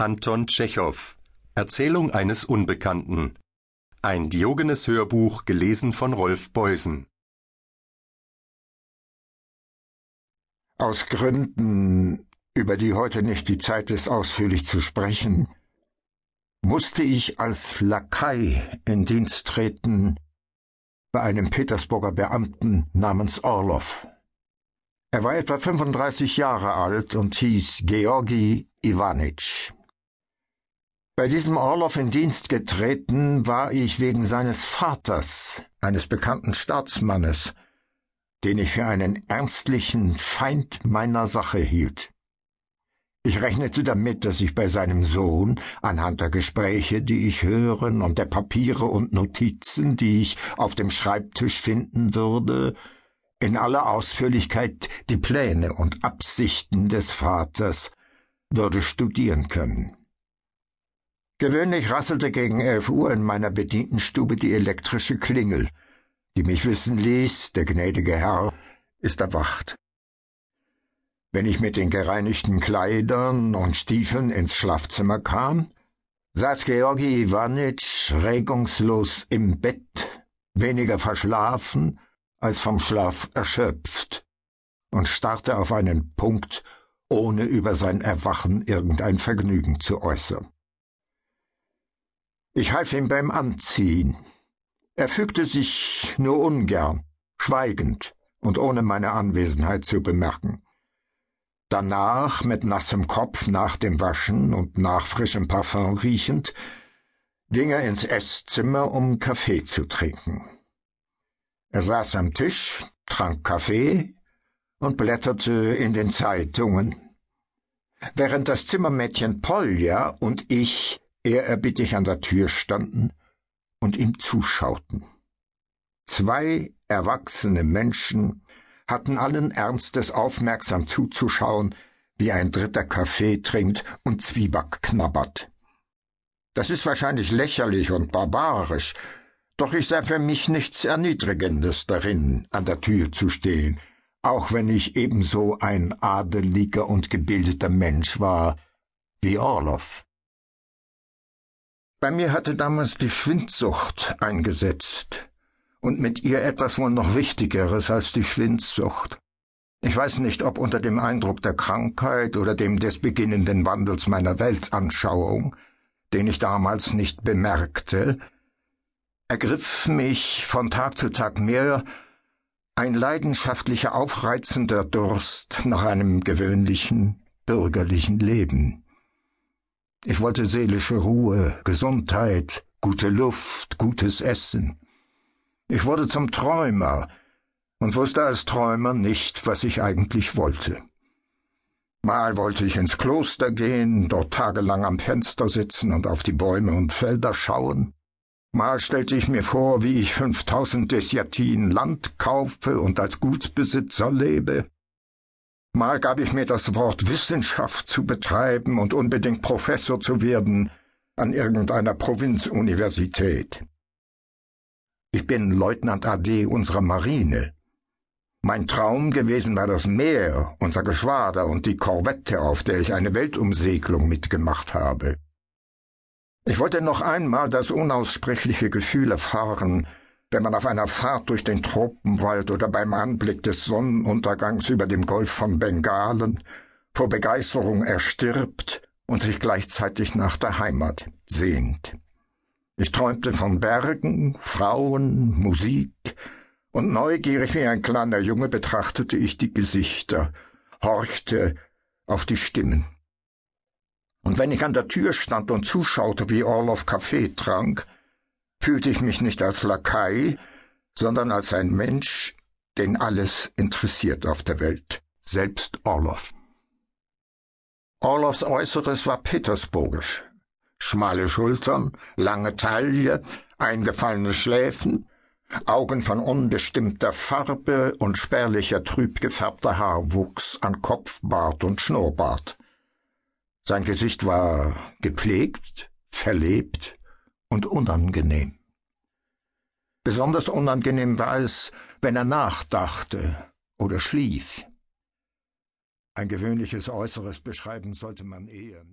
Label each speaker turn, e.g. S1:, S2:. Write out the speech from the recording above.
S1: Anton Tschechow Erzählung eines Unbekannten Ein Diogenes-Hörbuch gelesen von Rolf Beusen
S2: Aus Gründen, über die heute nicht die Zeit ist, ausführlich zu sprechen, musste ich als Lakai in Dienst treten bei einem Petersburger Beamten namens Orlov. Er war etwa 35 Jahre alt und hieß Georgi Iwanitsch. Bei diesem Orlov in Dienst getreten war ich wegen seines Vaters, eines bekannten Staatsmannes, den ich für einen ernstlichen Feind meiner Sache hielt. Ich rechnete damit, dass ich bei seinem Sohn, anhand der Gespräche, die ich hören, und der Papiere und Notizen, die ich auf dem Schreibtisch finden würde, in aller Ausführlichkeit die Pläne und Absichten des Vaters würde studieren können. Gewöhnlich rasselte gegen elf Uhr in meiner Bedientenstube die elektrische Klingel, die mich wissen ließ, der gnädige Herr ist erwacht. Wenn ich mit den gereinigten Kleidern und Stiefeln ins Schlafzimmer kam, saß Georgi Iwanitsch regungslos im Bett, weniger verschlafen als vom Schlaf erschöpft, und starrte auf einen Punkt, ohne über sein Erwachen irgendein Vergnügen zu äußern. Ich half ihm beim Anziehen. Er fügte sich nur ungern, schweigend und ohne meine Anwesenheit zu bemerken. Danach, mit nassem Kopf nach dem Waschen und nach frischem Parfum riechend, ging er ins Esszimmer, um Kaffee zu trinken. Er saß am Tisch, trank Kaffee und blätterte in den Zeitungen, während das Zimmermädchen Polja und ich ehrerbietig an der Tür standen und ihm zuschauten. Zwei erwachsene Menschen hatten allen Ernstes aufmerksam zuzuschauen, wie ein dritter Kaffee trinkt und Zwieback knabbert. Das ist wahrscheinlich lächerlich und barbarisch, doch ich sah für mich nichts Erniedrigendes darin, an der Tür zu stehen, auch wenn ich ebenso ein adeliger und gebildeter Mensch war wie Orloff. Bei mir hatte damals die Schwindsucht eingesetzt und mit ihr etwas wohl noch Wichtigeres als die Schwindsucht. Ich weiß nicht, ob unter dem Eindruck der Krankheit oder dem des beginnenden Wandels meiner Weltanschauung, den ich damals nicht bemerkte, ergriff mich von Tag zu Tag mehr ein leidenschaftlicher, aufreizender Durst nach einem gewöhnlichen, bürgerlichen Leben. Ich wollte seelische Ruhe, Gesundheit, gute Luft, gutes Essen. Ich wurde zum Träumer und wusste als Träumer nicht, was ich eigentlich wollte. Mal wollte ich ins Kloster gehen, dort tagelang am Fenster sitzen und auf die Bäume und Felder schauen. Mal stellte ich mir vor, wie ich fünftausend Desiatin Land kaufe und als Gutsbesitzer lebe. Mal gab ich mir das Wort Wissenschaft zu betreiben und unbedingt Professor zu werden an irgendeiner Provinzuniversität. Ich bin Leutnant AD unserer Marine. Mein Traum gewesen war das Meer, unser Geschwader und die Korvette, auf der ich eine Weltumsegelung mitgemacht habe. Ich wollte noch einmal das unaussprechliche Gefühl erfahren, wenn man auf einer Fahrt durch den Tropenwald oder beim Anblick des Sonnenuntergangs über dem Golf von Bengalen vor Begeisterung erstirbt und sich gleichzeitig nach der Heimat sehnt. Ich träumte von Bergen, Frauen, Musik, und neugierig wie ein kleiner Junge betrachtete ich die Gesichter, horchte auf die Stimmen. Und wenn ich an der Tür stand und zuschaute, wie Orloff Kaffee trank, fühlte ich mich nicht als Lakai, sondern als ein Mensch, den alles interessiert auf der Welt, selbst Orloff. Orloffs Äußeres war petersburgisch. Schmale Schultern, lange Taille, eingefallene Schläfen, Augen von unbestimmter Farbe und spärlicher trüb gefärbter Haarwuchs an Kopf, Bart und Schnurrbart. Sein Gesicht war gepflegt, verlebt, und unangenehm. Besonders unangenehm war es, wenn er nachdachte oder schlief. Ein gewöhnliches Äußeres beschreiben sollte man eher nicht.